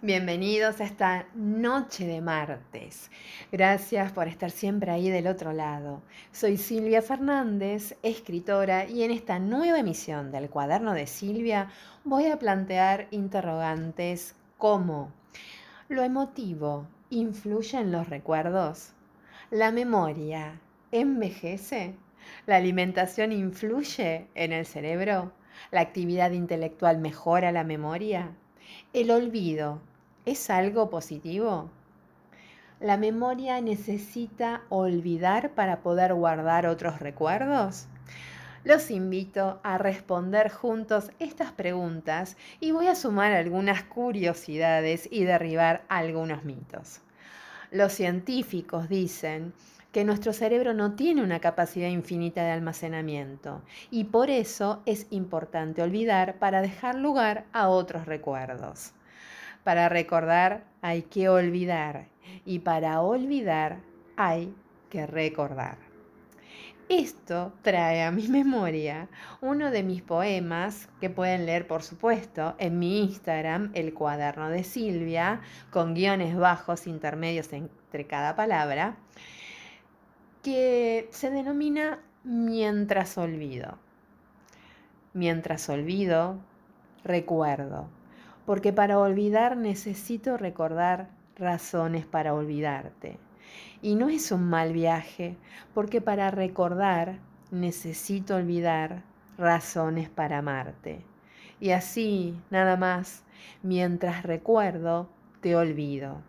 Bienvenidos a esta noche de martes. Gracias por estar siempre ahí del otro lado. Soy Silvia Fernández, escritora, y en esta nueva emisión del cuaderno de Silvia voy a plantear interrogantes como ¿lo emotivo influye en los recuerdos? ¿La memoria envejece? ¿La alimentación influye en el cerebro? ¿La actividad intelectual mejora la memoria? ¿El olvido es algo positivo? ¿La memoria necesita olvidar para poder guardar otros recuerdos? Los invito a responder juntos estas preguntas y voy a sumar algunas curiosidades y derribar algunos mitos. Los científicos dicen que nuestro cerebro no tiene una capacidad infinita de almacenamiento y por eso es importante olvidar para dejar lugar a otros recuerdos. Para recordar hay que olvidar y para olvidar hay que recordar. Esto trae a mi memoria uno de mis poemas que pueden leer, por supuesto, en mi Instagram, el cuaderno de Silvia, con guiones bajos intermedios entre cada palabra, que se denomina Mientras olvido. Mientras olvido, recuerdo, porque para olvidar necesito recordar razones para olvidarte. Y no es un mal viaje, porque para recordar necesito olvidar razones para amarte. Y así, nada más, mientras recuerdo, te olvido.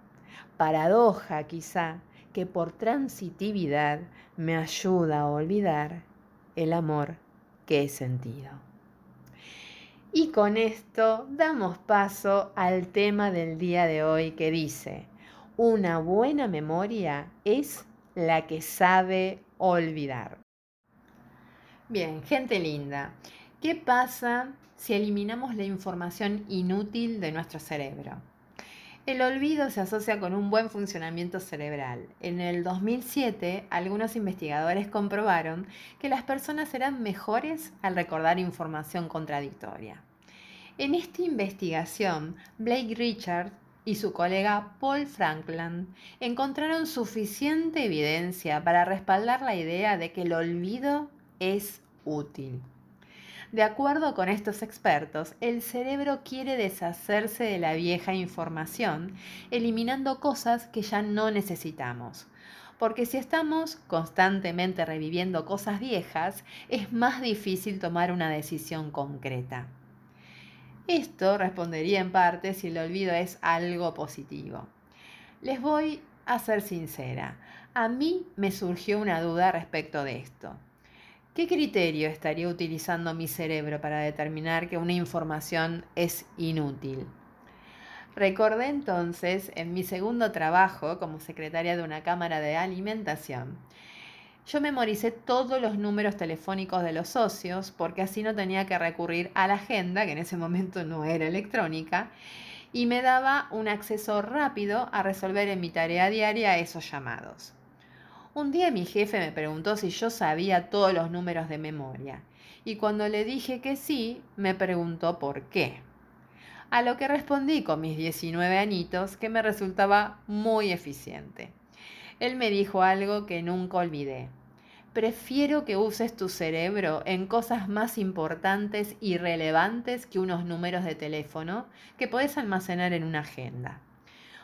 Paradoja quizá, que por transitividad me ayuda a olvidar el amor que he sentido. Y con esto damos paso al tema del día de hoy que dice, una buena memoria es la que sabe olvidar. Bien, gente linda, ¿qué pasa si eliminamos la información inútil de nuestro cerebro? El olvido se asocia con un buen funcionamiento cerebral. En el 2007, algunos investigadores comprobaron que las personas eran mejores al recordar información contradictoria. En esta investigación, Blake Richard y su colega Paul Franklin encontraron suficiente evidencia para respaldar la idea de que el olvido es útil. De acuerdo con estos expertos, el cerebro quiere deshacerse de la vieja información, eliminando cosas que ya no necesitamos. Porque si estamos constantemente reviviendo cosas viejas, es más difícil tomar una decisión concreta. Esto respondería en parte si el olvido es algo positivo. Les voy a ser sincera, a mí me surgió una duda respecto de esto. ¿Qué criterio estaría utilizando mi cerebro para determinar que una información es inútil? Recordé entonces en mi segundo trabajo como secretaria de una cámara de alimentación. Yo memoricé todos los números telefónicos de los socios porque así no tenía que recurrir a la agenda, que en ese momento no era electrónica, y me daba un acceso rápido a resolver en mi tarea diaria esos llamados. Un día mi jefe me preguntó si yo sabía todos los números de memoria y cuando le dije que sí, me preguntó por qué. A lo que respondí con mis 19 añitos que me resultaba muy eficiente. Él me dijo algo que nunca olvidé. Prefiero que uses tu cerebro en cosas más importantes y relevantes que unos números de teléfono que puedes almacenar en una agenda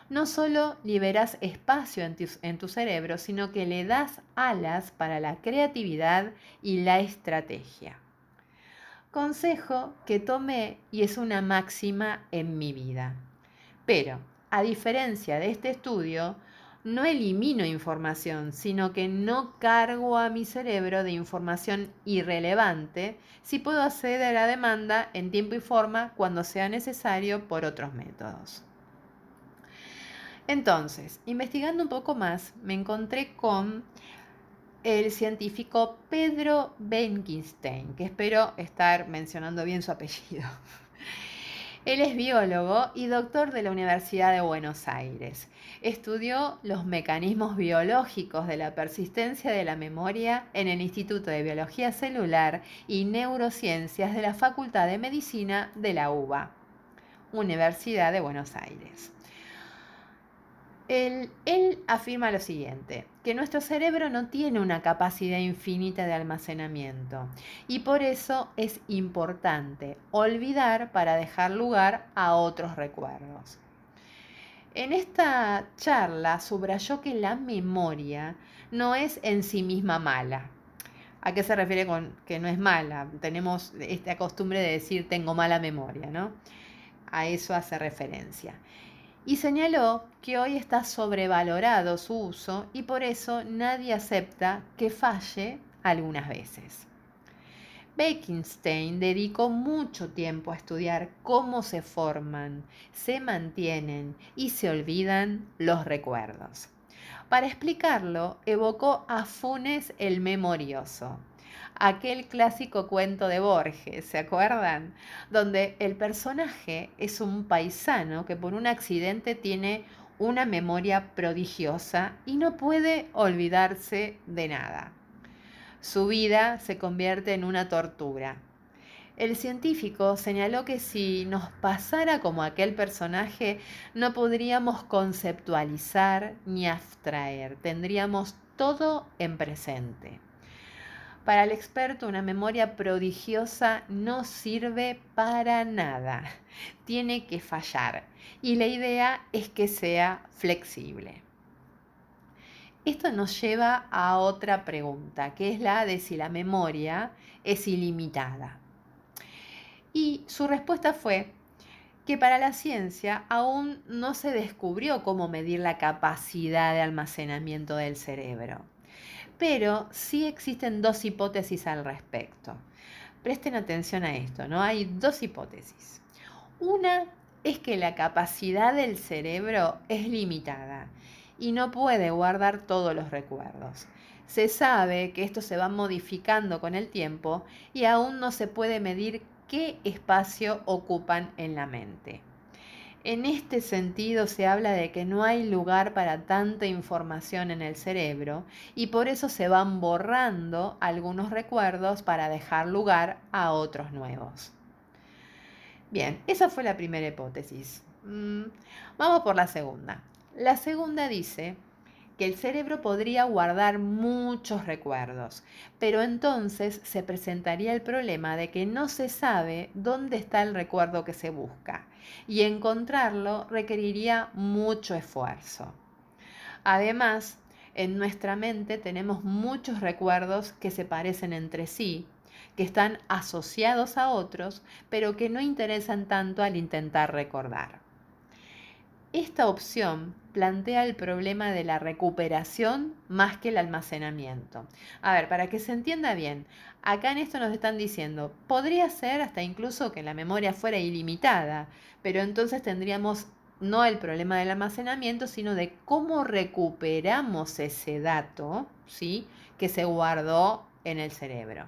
no solo liberas espacio en tu, cerebro, sino que le das alas para la creatividad y la estrategia. Consejo que tomé y es una máxima en mi vida. Pero, a diferencia de este estudio, no elimino información, sino que no cargo a mi cerebro de información irrelevante si puedo acceder a la demanda en tiempo y forma cuando sea necesario por otros métodos. Entonces, investigando un poco más, me encontré con el científico Pedro Benkenstein, que espero estar mencionando bien su apellido. Él es biólogo y doctor de la Universidad de Buenos Aires. Estudió los mecanismos biológicos de la persistencia de la memoria en el Instituto de Biología Celular y Neurociencias de la Facultad de Medicina de la UBA Universidad de Buenos Aires. Él, afirma lo siguiente, que nuestro cerebro no tiene una capacidad infinita de almacenamiento y por eso es importante olvidar para dejar lugar a otros recuerdos. En esta charla subrayó que la memoria no es en sí misma mala. ¿A qué se refiere con que no es mala? Tenemos esta costumbre de decir tengo mala memoria, ¿no? A eso hace referencia. Y señaló que hoy está sobrevalorado su uso y por eso nadie acepta que falle algunas veces. Bekenstein dedicó mucho tiempo a estudiar cómo se forman, se mantienen y se olvidan los recuerdos. Para explicarlo, evocó a Funes el Memorioso, aquel clásico cuento de Borges, ¿se acuerdan? Donde el personaje es un paisano que por un accidente tiene una memoria prodigiosa y no puede olvidarse de nada su vida se convierte en una tortura. El científico señaló que si nos pasara como aquel personaje, no podríamos conceptualizar ni abstraer, tendríamos todo en presente. Para el experto, una memoria prodigiosa no sirve para nada, tiene que fallar y la idea es que sea flexible. Esto nos lleva a otra pregunta, que es la de si la memoria es ilimitada. Y su respuesta fue que para la ciencia aún no se descubrió cómo medir la capacidad de almacenamiento del cerebro. Pero sí existen dos hipótesis al respecto. Presten atención a esto, ¿no? Hay dos hipótesis. Una es que la capacidad del cerebro es limitada y no puede guardar todos los recuerdos. Se sabe que esto se va modificando con el tiempo y aún no se puede medir qué espacio ocupan en la mente. En este sentido se habla de que no hay lugar para tanta información en el cerebro y por eso se van borrando algunos recuerdos para dejar lugar a otros nuevos. Bien, esa fue la primera hipótesis. Mm, vamos por la segunda. La segunda dice que el cerebro podría guardar muchos recuerdos, pero entonces se presentaría el problema de que no se sabe dónde está el recuerdo que se busca y encontrarlo requeriría mucho esfuerzo. Además, en nuestra mente tenemos muchos recuerdos que se parecen entre sí, que están asociados a otros, pero que no interesan tanto al intentar recordar. Esta opción plantea el problema de la recuperación más que el almacenamiento. A ver, para que se entienda bien, acá en esto nos están diciendo, podría ser hasta incluso que la memoria fuera ilimitada, pero entonces tendríamos no el problema del almacenamiento, sino de cómo recuperamos ese dato, ¿sí? que se guardó en el cerebro.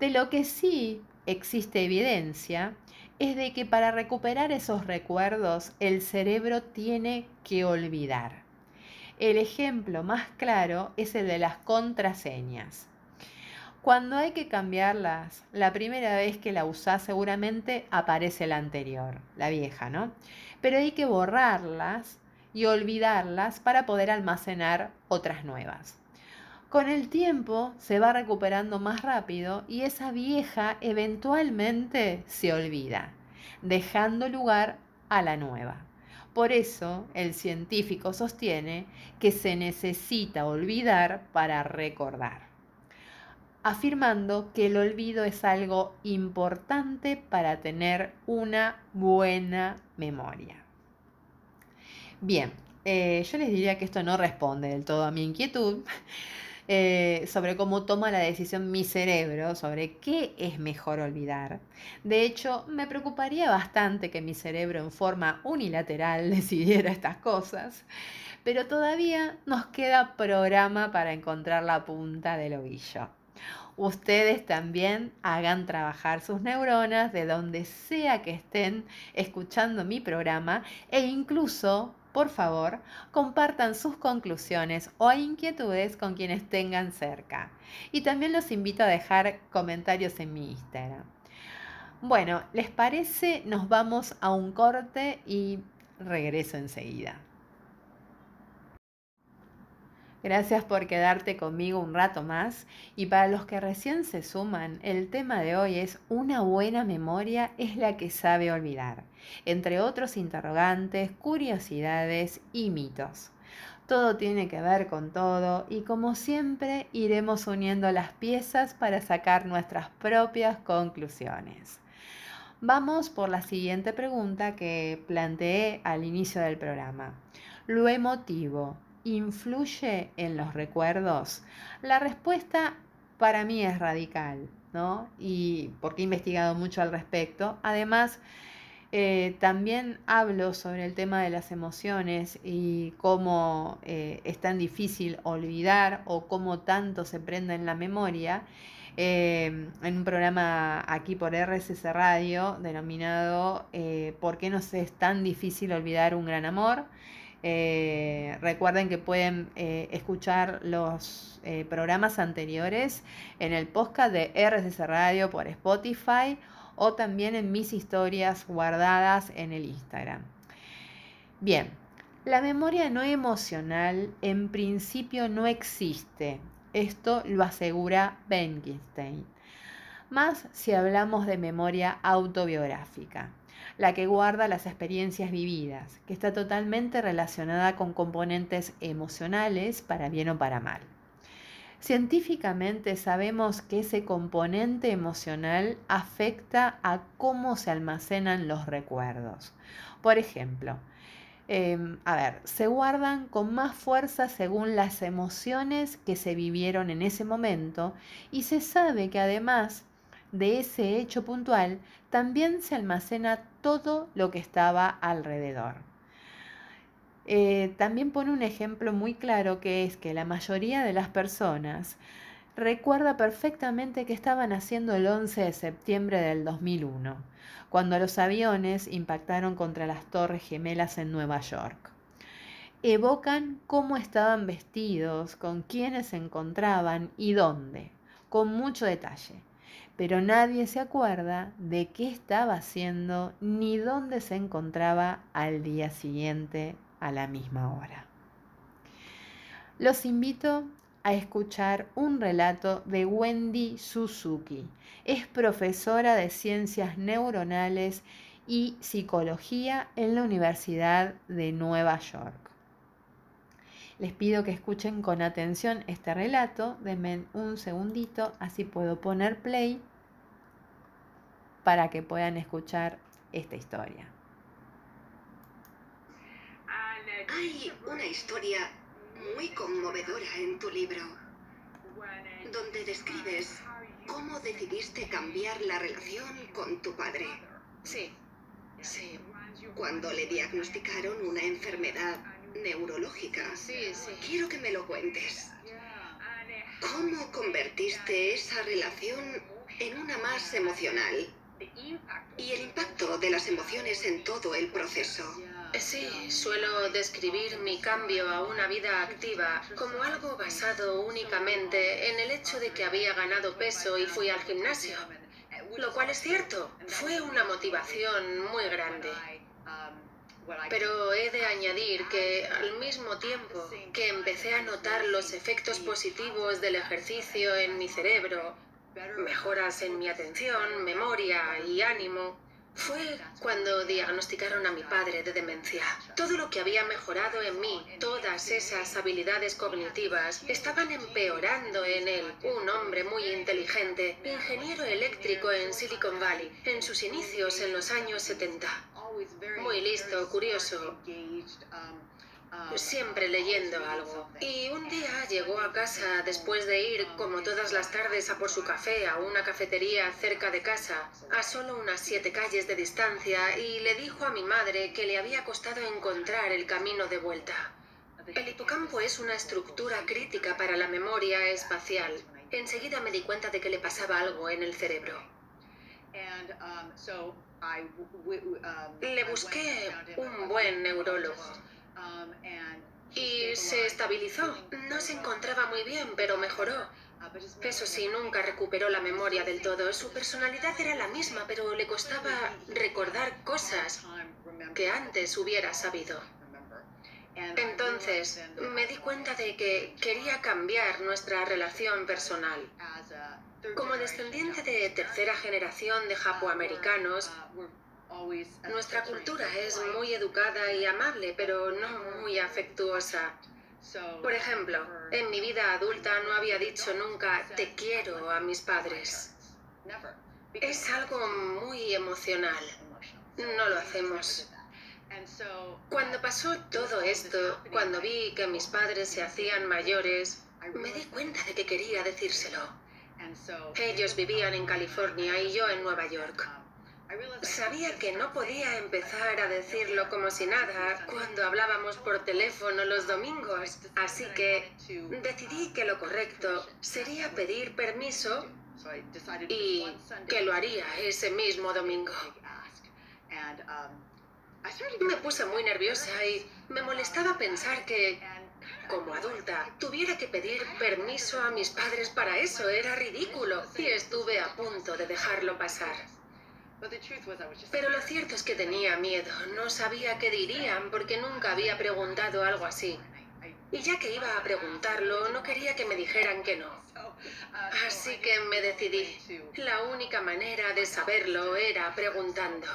De lo que sí existe evidencia es de que para recuperar esos recuerdos el cerebro tiene que olvidar. El ejemplo más claro es el de las contraseñas. Cuando hay que cambiarlas, la primera vez que la usás seguramente aparece la anterior, la vieja, ¿no? Pero hay que borrarlas y olvidarlas para poder almacenar otras nuevas. Con el tiempo se va recuperando más rápido y esa vieja eventualmente se olvida, dejando lugar a la nueva. Por eso el científico sostiene que se necesita olvidar para recordar, afirmando que el olvido es algo importante para tener una buena memoria. Bien, eh, yo les diría que esto no responde del todo a mi inquietud, eh, sobre cómo toma la decisión mi cerebro, sobre qué es mejor olvidar. De hecho, me preocuparía bastante que mi cerebro en forma unilateral decidiera estas cosas, pero todavía nos queda programa para encontrar la punta del ovillo. Ustedes también hagan trabajar sus neuronas de donde sea que estén escuchando mi programa e incluso por favor, compartan sus conclusiones o inquietudes con quienes tengan cerca. Y también los invito a dejar comentarios en mi Instagram. Bueno, ¿les parece? Nos vamos a un corte y regreso enseguida. Gracias por quedarte conmigo un rato más y para los que recién se suman, el tema de hoy es una buena memoria es la que sabe olvidar, entre otros interrogantes, curiosidades y mitos. Todo tiene que ver con todo y como siempre iremos uniendo las piezas para sacar nuestras propias conclusiones. Vamos por la siguiente pregunta que planteé al inicio del programa. Lo emotivo, influye en los recuerdos? La respuesta para mí es radical, ¿no? Y porque he investigado mucho al respecto. Además, eh, también hablo sobre el tema de las emociones y cómo eh, es tan difícil olvidar o cómo tanto se prende en la memoria. Eh, en un programa aquí por RSS Radio denominado ¿Por qué nos es tan difícil olvidar un gran amor? Eh, recuerden que pueden eh, escuchar los eh, programas anteriores en el podcast de RCC Radio por Spotify o también en mis historias guardadas en el Instagram. Bien, la memoria no emocional en principio no existe. Esto lo asegura Benkenstein. Más si hablamos de memoria autobiográfica la que guarda las experiencias vividas, que está totalmente relacionada con componentes emocionales para bien o para mal. Científicamente sabemos que ese componente emocional afecta a cómo se almacenan los recuerdos. Por ejemplo, em, a ver, se guardan con más fuerza según las emociones que se vivieron en ese momento y se sabe que además de ese hecho puntual también se almacena todo lo que estaba alrededor. Eh, también pone un ejemplo muy claro que es que la mayoría de las personas recuerda perfectamente que estaban haciendo el 11 de septiembre del 2001, cuando los aviones impactaron contra las torres gemelas en Nueva York. Evocan cómo estaban vestidos, con quiénes se encontraban y dónde, con mucho detalle pero nadie se acuerda de qué estaba haciendo ni dónde se encontraba al día siguiente a la misma hora. Los invito a escuchar un relato de Wendy Suzuki. Es profesora de ciencias neuronales y psicología en la Universidad de Nueva York. Les pido que escuchen con atención este relato. Denme un segundito, así puedo poner play para que puedan escuchar esta historia. Hay una historia muy conmovedora en tu libro, donde describes cómo decidiste cambiar la relación con tu padre. Sí, sí. Cuando le diagnosticaron una enfermedad neurológica. Sí, sí. Quiero que me lo cuentes. ¿Cómo convertiste esa relación en una más emocional? Y el impacto de las emociones en todo el proceso. Sí, suelo describir mi cambio a una vida activa como algo basado únicamente en el hecho de que había ganado peso y fui al gimnasio. Lo cual es cierto, fue una motivación muy grande. Pero he de añadir que al mismo tiempo que empecé a notar los efectos positivos del ejercicio en mi cerebro, mejoras en mi atención, memoria y ánimo, fue cuando diagnosticaron a mi padre de demencia. Todo lo que había mejorado en mí, todas esas habilidades cognitivas, estaban empeorando en él. Un hombre muy inteligente, ingeniero eléctrico en Silicon Valley, en sus inicios en los años 70. Muy listo, curioso, siempre leyendo algo. Y un día llegó a casa después de ir, como todas las tardes, a por su café a una cafetería cerca de casa, a solo unas siete calles de distancia, y le dijo a mi madre que le había costado encontrar el camino de vuelta. El hipocampo es una estructura crítica para la memoria espacial. Enseguida me di cuenta de que le pasaba algo en el cerebro. Le busqué un buen neurólogo. Y se estabilizó. No se encontraba muy bien, pero mejoró. Eso sí, nunca recuperó la memoria del todo. Su personalidad era la misma, pero le costaba recordar cosas que antes hubiera sabido. Entonces, me di cuenta de que quería cambiar nuestra relación personal. Como descendiente de tercera generación de japoamericanos, nuestra cultura es muy educada y amable, pero no muy afectuosa. Por ejemplo, en mi vida adulta no había dicho nunca te quiero a mis padres. Es algo muy emocional. No lo hacemos. Cuando pasó todo esto, cuando vi que mis padres se hacían mayores, me di cuenta de que quería decírselo. Ellos vivían en California y yo en Nueva York. Sabía que no podía empezar a decirlo como si nada cuando hablábamos por teléfono los domingos, así que decidí que lo correcto sería pedir permiso y que lo haría ese mismo domingo. Me puse muy nerviosa y me molestaba pensar que, como adulta, tuviera que pedir permiso a mis padres para eso. Era ridículo y estuve a punto de dejarlo pasar. Pero lo cierto es que tenía miedo, no sabía qué dirían porque nunca había preguntado algo así. Y ya que iba a preguntarlo, no quería que me dijeran que no. Así que me decidí. La única manera de saberlo era preguntando.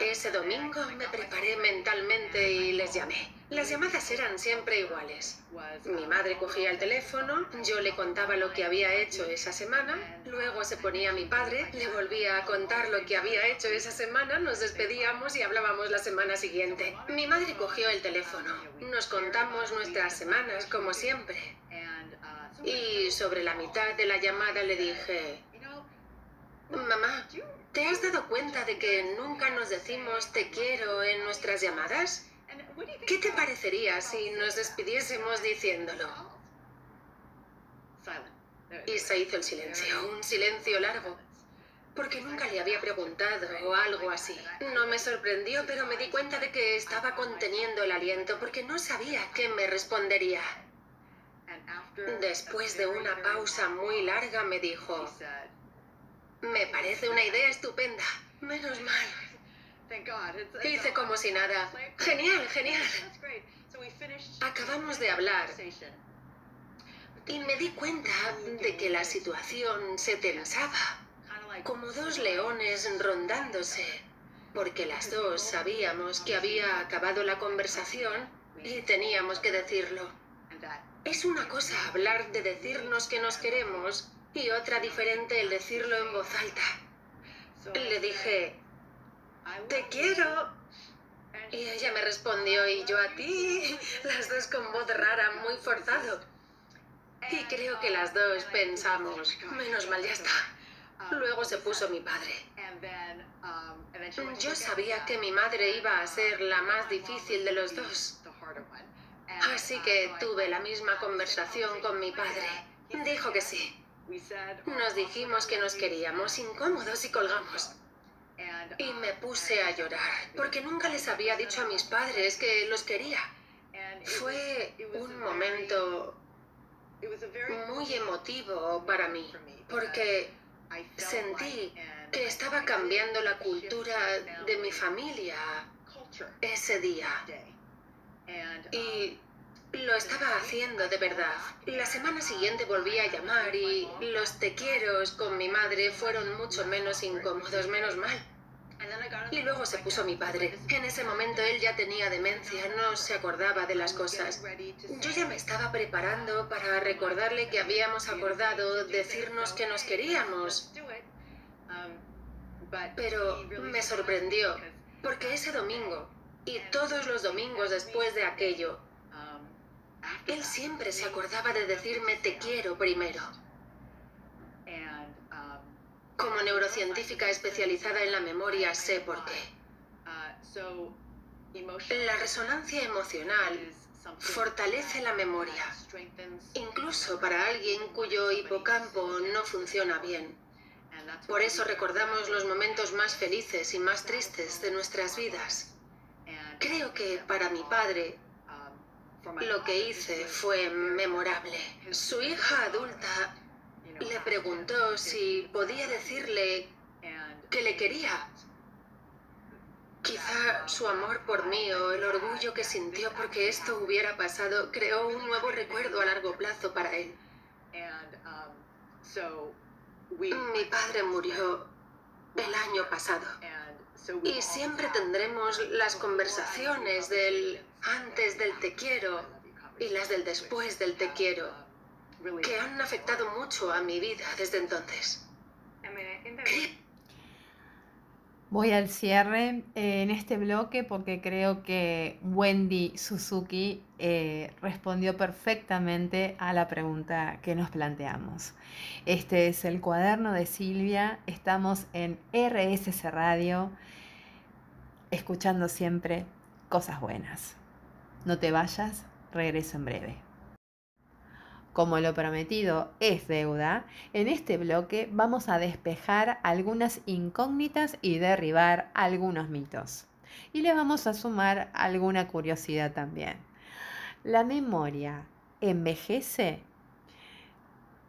Ese domingo me preparé mentalmente y les llamé. Las llamadas eran siempre iguales. Mi madre cogía el teléfono, yo le contaba lo que había hecho esa semana, luego se ponía mi padre, le volvía a contar lo que había hecho esa semana, nos despedíamos y hablábamos la semana siguiente. Mi madre cogió el teléfono, nos contamos nuestras semanas como siempre. Y sobre la mitad de la llamada le dije, mamá, ¿Te has dado cuenta de que nunca nos decimos te quiero en nuestras llamadas? ¿Qué te parecería si nos despidiésemos diciéndolo? Y se hizo el silencio, un silencio largo, porque nunca le había preguntado o algo así. No me sorprendió, pero me di cuenta de que estaba conteniendo el aliento porque no sabía qué me respondería. Después de una pausa muy larga me dijo, me parece una idea estupenda. Menos mal. Hice como si nada. Genial, genial. Acabamos de hablar. Y me di cuenta de que la situación se tensaba, como dos leones rondándose, porque las dos sabíamos que había acabado la conversación y teníamos que decirlo. Es una cosa hablar de decirnos que nos queremos y otra diferente el decirlo en voz alta. Le dije, te quiero. Y ella me respondió, y yo a ti, las dos con voz rara, muy forzado. Y creo que las dos pensamos, menos mal ya está. Luego se puso mi padre. Yo sabía que mi madre iba a ser la más difícil de los dos. Así que tuve la misma conversación con mi padre. Dijo que sí. Nos dijimos que nos queríamos incómodos y colgamos. Y me puse a llorar, porque nunca les había dicho a mis padres que los quería. Fue un momento muy emotivo para mí, porque sentí que estaba cambiando la cultura de mi familia ese día. Y lo estaba haciendo de verdad. La semana siguiente volví a llamar y los te quiero con mi madre fueron mucho menos incómodos, menos mal. Y luego se puso mi padre. En ese momento él ya tenía demencia, no se acordaba de las cosas. Yo ya me estaba preparando para recordarle que habíamos acordado decirnos que nos queríamos. Pero me sorprendió, porque ese domingo, y todos los domingos después de aquello, él siempre se acordaba de decirme te quiero primero. Como neurocientífica especializada en la memoria sé por qué. La resonancia emocional fortalece la memoria, incluso para alguien cuyo hipocampo no funciona bien. Por eso recordamos los momentos más felices y más tristes de nuestras vidas. Creo que para mi padre Lo que hice fue memorable. Su hija adulta le preguntó si podía decirle que le quería. Quizá su amor por mí o el orgullo que sintió porque esto hubiera pasado creó un nuevo recuerdo a largo plazo para él. Mi padre murió el año pasado. Y siempre tendremos las conversaciones del antes del te quiero y las del después del te quiero, que han afectado mucho a mi vida desde entonces. Voy al cierre eh, en este bloque porque creo que Wendy Suzuki eh, respondió perfectamente a la pregunta que nos planteamos. Este es el cuaderno de Silvia, estamos en RSC Radio, escuchando siempre cosas buenas. No te vayas, regreso en breve. Como lo prometido es deuda, en este bloque vamos a despejar algunas incógnitas y derribar algunos mitos. Y le vamos a sumar alguna curiosidad también. ¿La memoria envejece?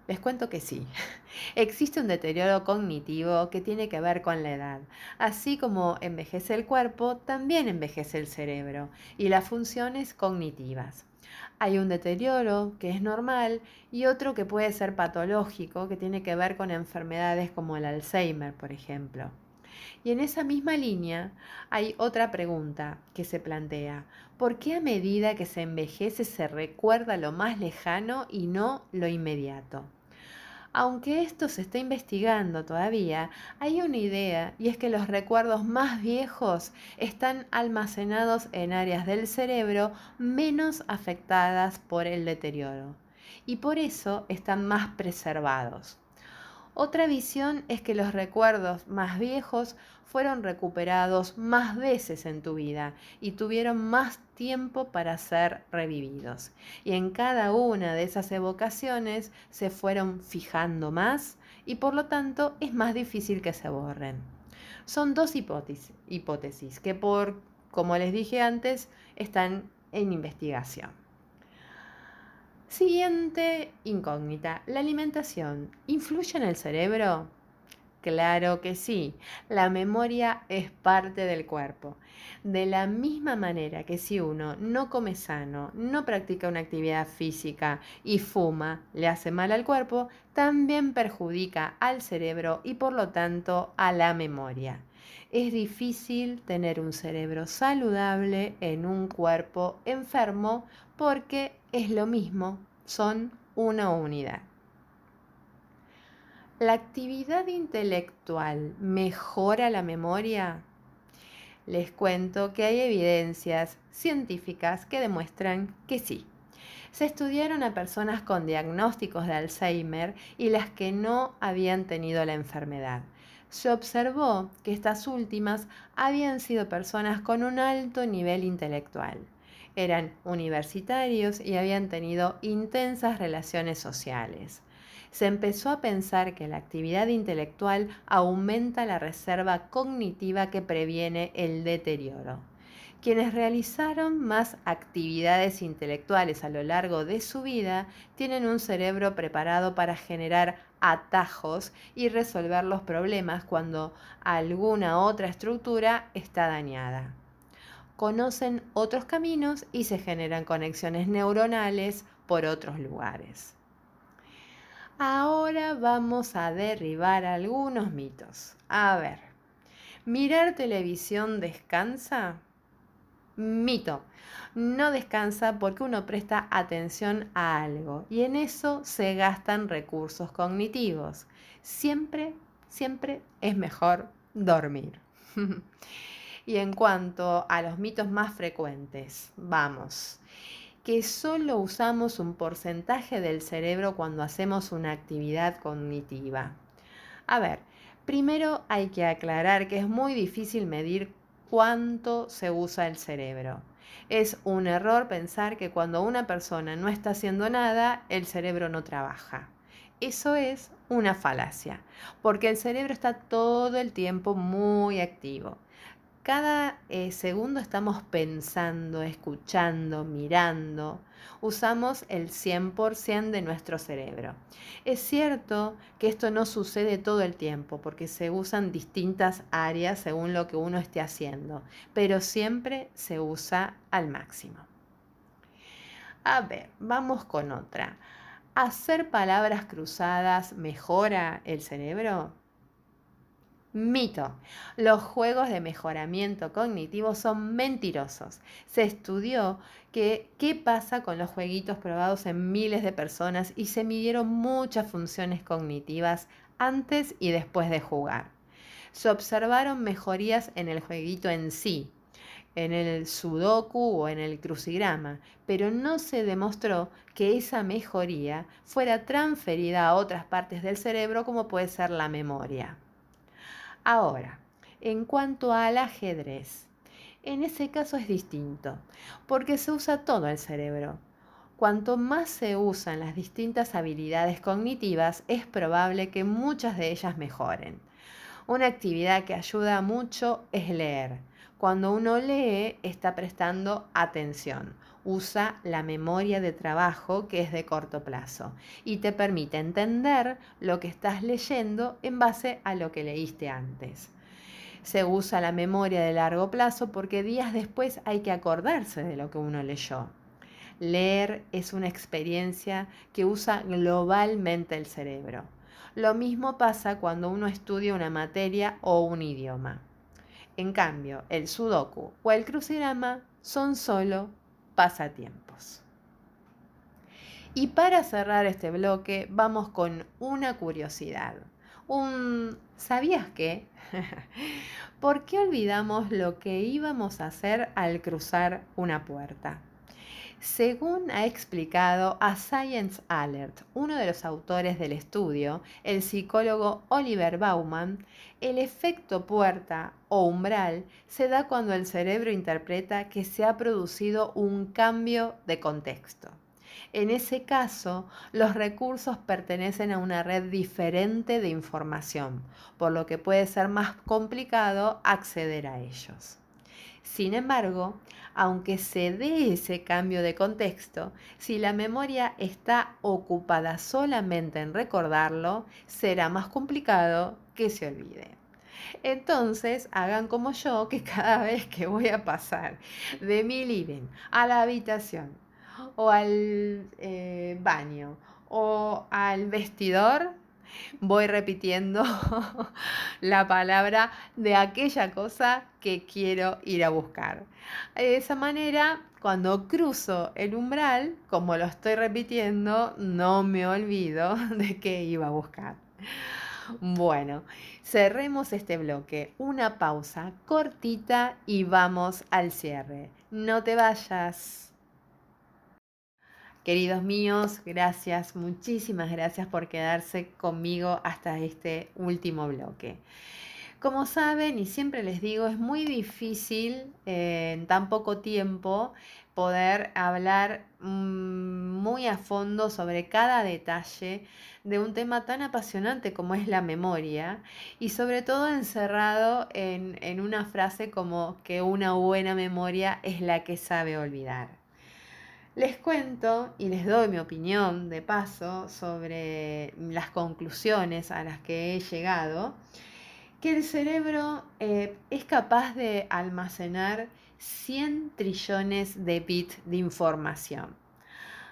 Les cuento que sí. Existe un deterioro cognitivo que tiene que ver con la edad. Así como envejece el cuerpo, también envejece el cerebro y las funciones cognitivas. Hay un deterioro que es normal y otro que puede ser patológico, que tiene que ver con enfermedades como el Alzheimer, por ejemplo. Y en esa misma línea hay otra pregunta que se plantea. ¿Por qué a medida que se envejece se recuerda lo más lejano y no lo inmediato? Aunque esto se está investigando todavía, hay una idea y es que los recuerdos más viejos están almacenados en áreas del cerebro menos afectadas por el deterioro y por eso están más preservados. Otra visión es que los recuerdos más viejos fueron recuperados más veces en tu vida y tuvieron más tiempo para ser revividos. Y en cada una de esas evocaciones se fueron fijando más y por lo tanto es más difícil que se borren. Son dos hipótesis, que por, como les dije antes, están en investigación. Siguiente incógnita. ¿La alimentación influye en el cerebro? Claro que sí. La memoria es parte del cuerpo. De la misma manera que si uno no come sano, no practica una actividad física y fuma, le hace mal al cuerpo, también perjudica al cerebro y por lo tanto a la memoria. Es difícil tener un cerebro saludable en un cuerpo enfermo porque es lo mismo, son una unidad. ¿La actividad intelectual mejora la memoria? Les cuento que hay evidencias científicas que demuestran que sí. Se estudiaron a personas con diagnósticos de Alzheimer y las que no habían tenido la enfermedad. Se observó que estas últimas habían sido personas con un alto nivel intelectual eran universitarios y habían tenido intensas relaciones sociales. Se empezó a pensar que la actividad intelectual aumenta la reserva cognitiva que previene el deterioro. Quienes realizaron más actividades intelectuales a lo largo de su vida tienen un cerebro preparado para generar atajos y resolver los problemas cuando alguna otra estructura está dañada conocen otros caminos y se generan conexiones neuronales por otros lugares. Ahora vamos a derribar algunos mitos. A ver, ¿mirar televisión descansa? Mito. No descansa porque uno presta atención a algo y en eso se gastan recursos cognitivos. Siempre, siempre es mejor dormir. Y en cuanto a los mitos más frecuentes, vamos, que solo usamos un porcentaje del cerebro cuando hacemos una actividad cognitiva. A ver, primero hay que aclarar que es muy difícil medir cuánto se usa el cerebro. Es un error pensar que cuando una persona no está haciendo nada, el cerebro no trabaja. Eso es una falacia, porque el cerebro está todo el tiempo muy activo cada eh, segundo estamos pensando, escuchando, mirando. Usamos el 100% de nuestro cerebro. Es cierto que esto no sucede todo el tiempo porque se usan distintas áreas según lo que uno esté haciendo, pero siempre se usa al máximo. A ver, vamos con otra. ¿Hacer palabras cruzadas mejora el cerebro? Mito. Los juegos de mejoramiento cognitivo son mentirosos. Se estudió que qué pasa con los jueguitos probados en miles de personas y se midieron muchas funciones cognitivas antes y después de jugar. Se observaron mejorías en el jueguito en sí, en el sudoku o en el crucigrama, pero no se demostró que esa mejoría fuera transferida a otras partes del cerebro como puede ser la memoria. Ahora, en cuanto al ajedrez, en ese caso es distinto, porque se usa todo el cerebro. Cuanto más se usan las distintas habilidades cognitivas, es probable que muchas de ellas mejoren. Una actividad que ayuda mucho es leer. Cuando uno lee, está prestando atención. Usa la memoria de trabajo que es de corto plazo y te permite entender lo que estás leyendo en base a lo que leíste antes. Se usa la memoria de largo plazo porque días después hay que acordarse de lo que uno leyó. Leer es una experiencia que usa globalmente el cerebro. Lo mismo pasa cuando uno estudia una materia o un idioma. En cambio, el sudoku o el crucigrama son solo pasatiempos. Y para cerrar este bloque vamos con una curiosidad. Un ¿sabías qué? ¿Por qué olvidamos lo que íbamos a hacer al cruzar una puerta? Según ha explicado a Science Alert, uno de los autores del estudio, el psicólogo Oliver Bauman, el efecto puerta o umbral se da cuando el cerebro interpreta que se ha producido un cambio de contexto. En ese caso, los recursos pertenecen a una red diferente de información, por lo que puede ser más complicado acceder a ellos. Sin embargo, aunque se dé ese cambio de contexto, si la memoria está ocupada solamente en recordarlo, será más complicado que se olvide. Entonces, hagan como yo, que cada vez que voy a pasar de mi living a la habitación o al eh, baño o al vestidor, voy repitiendo la palabra de aquella cosa que quiero ir a buscar. De esa manera, cuando cruzo el umbral, como lo estoy repitiendo, no me olvido de que iba a buscar. Bueno, cerremos este bloque. Una pausa cortita y vamos al cierre. No te vayas. Queridos míos, gracias, muchísimas gracias por quedarse conmigo hasta este último bloque. Como saben, y siempre les digo, es muy difícil eh, en tan poco tiempo poder hablar mm, muy a fondo sobre cada detalle de un tema tan apasionante como es la memoria y sobre todo encerrado en, en una frase como que una buena memoria es la que sabe olvidar. Les cuento y les doy mi opinión de paso sobre las conclusiones a las que he llegado, que el cerebro eh, es capaz de almacenar 100 trillones de bits de información.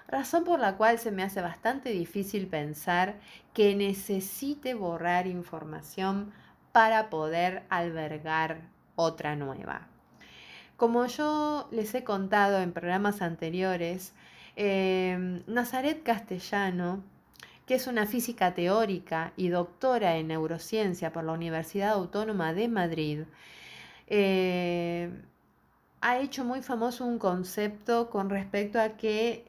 Razón por la cual se me hace bastante difícil pensar que necesite borrar información para poder albergar otra nueva. Como yo les he contado en programas anteriores, em, Nazaret Castellano, que es una física teórica y doctora en neurociencia por la Universidad Autónoma de Madrid, em, ha hecho muy famoso un concepto con respecto a que,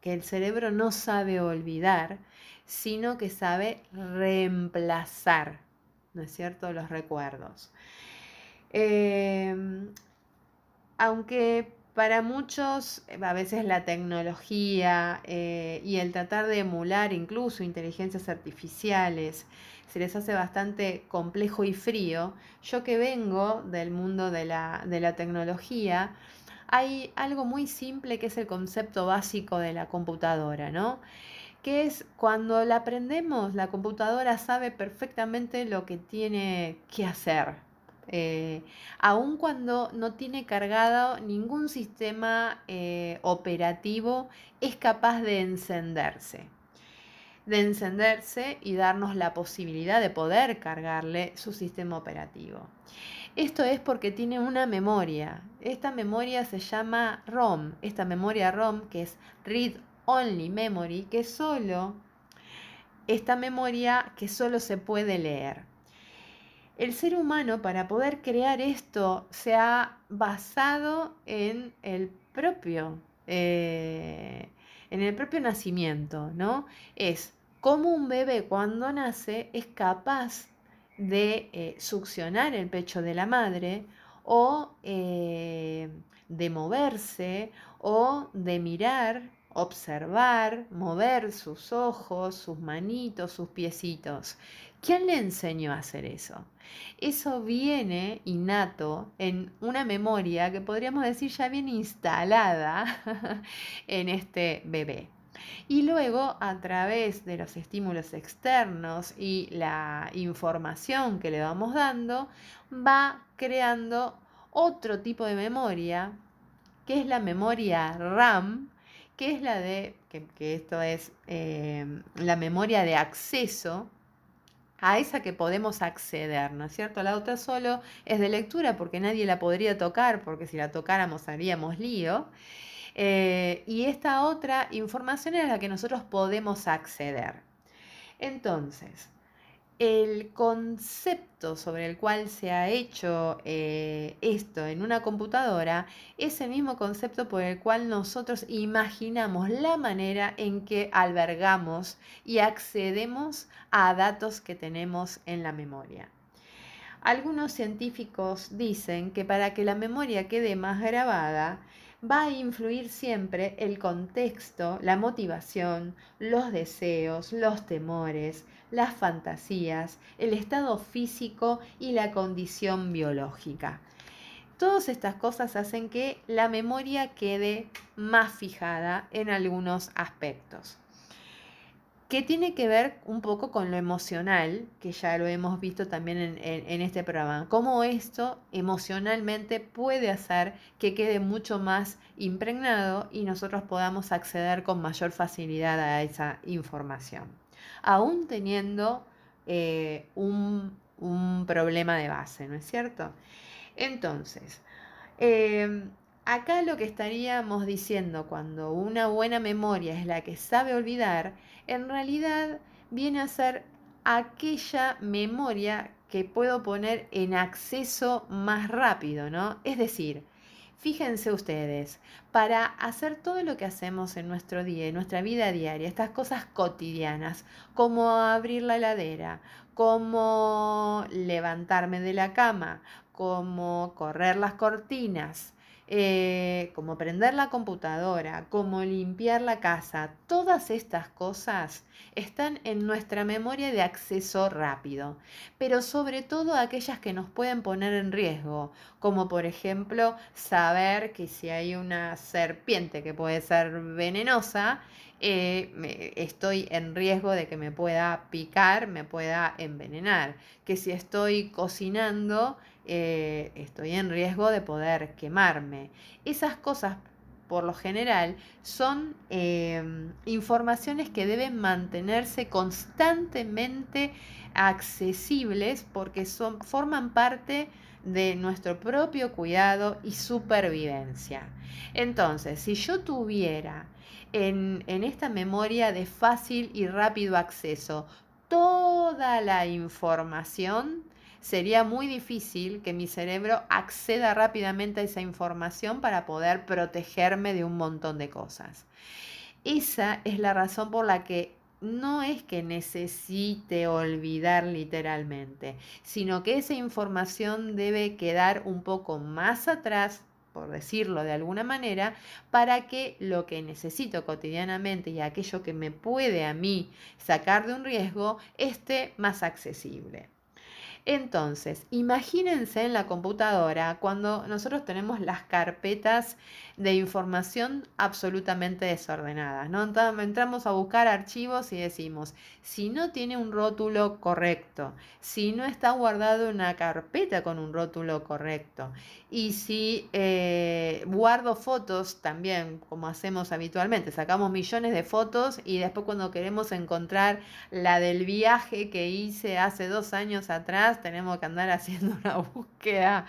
que el cerebro no sabe olvidar, sino que sabe reemplazar, ¿no es cierto?, los recuerdos. Em, aunque para muchos, a veces la tecnología eh, y el tratar de emular incluso inteligencias artificiales se les hace bastante complejo y frío. Yo que vengo del mundo de la, de la tecnología, hay algo muy simple que es el concepto básico de la computadora, ¿no? que es cuando la aprendemos, la computadora sabe perfectamente lo que tiene que hacer, eh, aun cuando no tiene cargado ningún sistema eh, operativo, es capaz de encenderse de encenderse y darnos la posibilidad de poder cargarle su sistema operativo. Esto es porque tiene una memoria. Esta memoria se llama ROM. Esta memoria ROM, que es Read Only Memory, que solo, esta memoria que solo se puede leer. El ser humano para poder crear esto se ha basado en el propio, eh, en el propio nacimiento, ¿no? Es cómo un bebé cuando nace es capaz de eh, succionar el pecho de la madre o eh, de moverse o de mirar, observar, mover sus ojos, sus manitos, sus piecitos. ¿Quién le enseñó a hacer eso? Eso viene innato en una memoria que podríamos decir ya bien instalada en este bebé. Y luego, a través de los estímulos externos y la información que le vamos dando, va creando otro tipo de memoria, que es la memoria RAM, que es la de, que, esto es eh, la memoria de acceso a esa que podemos acceder, ¿no es cierto? La otra solo es de lectura porque nadie la podría tocar, porque si la tocáramos haríamos lío. Eh, y esta otra información es la que nosotros podemos acceder. Entonces, el concepto sobre el cual se ha hecho eh, esto en una computadora es el mismo concepto por el cual nosotros imaginamos la manera en que albergamos y accedemos a datos que tenemos en la memoria. Algunos científicos dicen que para que la memoria quede más grabada, va a influir siempre el contexto, la motivación, los deseos, los temores, las fantasías, el estado físico y la condición biológica. Todas estas cosas hacen que la memoria quede más fijada en algunos aspectos que tiene que ver un poco con lo emocional, que ya lo hemos visto también en, este programa, cómo esto emocionalmente puede hacer que quede mucho más impregnado y nosotros podamos acceder con mayor facilidad a esa información, aún teniendo eh, un, problema de base, ¿no es cierto? Entonces, em, acá lo que estaríamos diciendo cuando una buena memoria es la que sabe olvidar, en realidad viene a ser aquella memoria que puedo poner en acceso más rápido, ¿no? Es decir, fíjense ustedes, para hacer todo lo que hacemos en nuestro día, en nuestra vida diaria, estas cosas cotidianas, como abrir la heladera, como levantarme de la cama, como correr las cortinas, eh, como prender la computadora, como limpiar la casa, todas estas cosas están en nuestra memoria de acceso rápido, pero sobre todo aquellas que nos pueden poner en riesgo, como por ejemplo saber que si hay una serpiente que puede ser venenosa, eh, estoy en riesgo de que me pueda picar, me pueda envenenar, que si estoy cocinando, eh, estoy en riesgo de poder quemarme. Esas cosas, por lo general, son em, informaciones que deben mantenerse constantemente accesibles porque son, forman parte de nuestro propio cuidado y supervivencia. Entonces, si yo tuviera en, en esta memoria de fácil y rápido acceso toda la información, sería muy difícil que mi cerebro acceda rápidamente a esa información para poder protegerme de un montón de cosas. Esa es la razón por la que no es que necesite olvidar literalmente, sino que esa información debe quedar un poco más atrás por decirlo de alguna manera, para que lo que necesito cotidianamente y aquello que me puede a mí sacar de un riesgo esté más accesible. Entonces, imagínense en la computadora cuando nosotros tenemos las carpetas de información absolutamente desordenadas. ¿no? Entramos a buscar archivos y decimos, si no tiene un rótulo correcto, si no está guardado una carpeta con un rótulo correcto, y si eh, guardo fotos también, como hacemos habitualmente, sacamos millones de fotos y después cuando queremos encontrar la del viaje que hice hace dos años atrás, tenemos que andar haciendo una búsqueda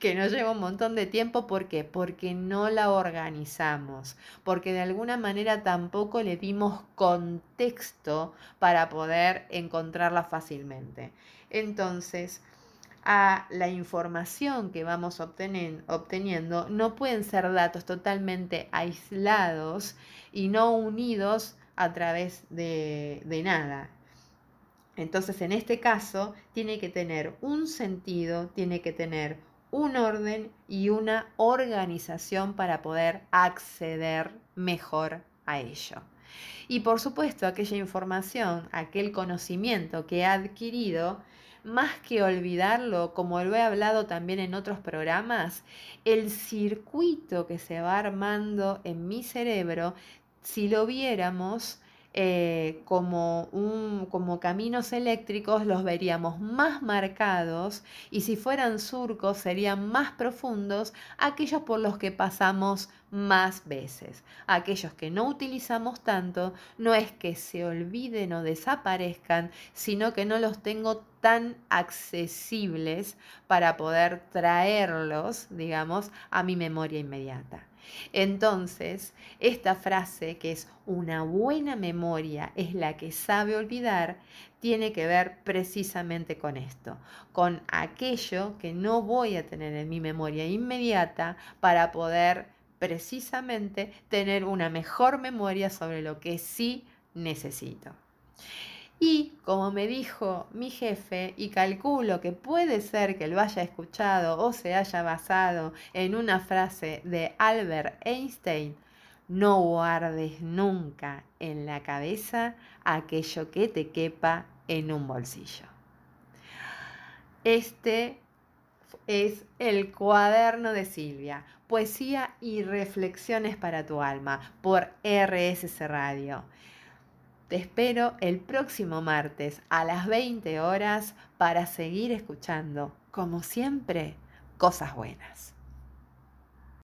que nos lleva un montón de tiempo. ¿Por qué? Porque no la organizamos, porque de alguna manera tampoco le dimos contexto para poder encontrarla fácilmente. Entonces, a la información que vamos obteniendo no pueden ser datos totalmente aislados y no unidos a través de, de nada. Entonces, en este caso, tiene que tener un sentido, tiene que tener un orden y una organización para poder acceder mejor a ello. Y por supuesto, aquella información, aquel conocimiento que he adquirido, más que olvidarlo, como lo he hablado también en otros programas, el circuito que se va armando en mi cerebro, si lo viéramos, eh, como, un, como caminos eléctricos los veríamos más marcados y si fueran surcos serían más profundos aquellos por los que pasamos más veces. Aquellos que no utilizamos tanto no es que se olviden o desaparezcan, sino que no los tengo tan accesibles para poder traerlos, digamos, a mi memoria inmediata. Entonces, esta frase que es una buena memoria es la que sabe olvidar, tiene que ver precisamente con esto, con aquello que no voy a tener en mi memoria inmediata para poder precisamente tener una mejor memoria sobre lo que sí necesito. Y como me dijo mi jefe, y calculo que puede ser que lo haya escuchado o se haya basado en una frase de Albert Einstein, no guardes nunca en la cabeza aquello que te quepa en un bolsillo. Este es el cuaderno de Silvia, poesía y reflexiones para tu alma por RSC Radio. Te espero el próximo martes a las 20 horas para seguir escuchando, como siempre, cosas buenas.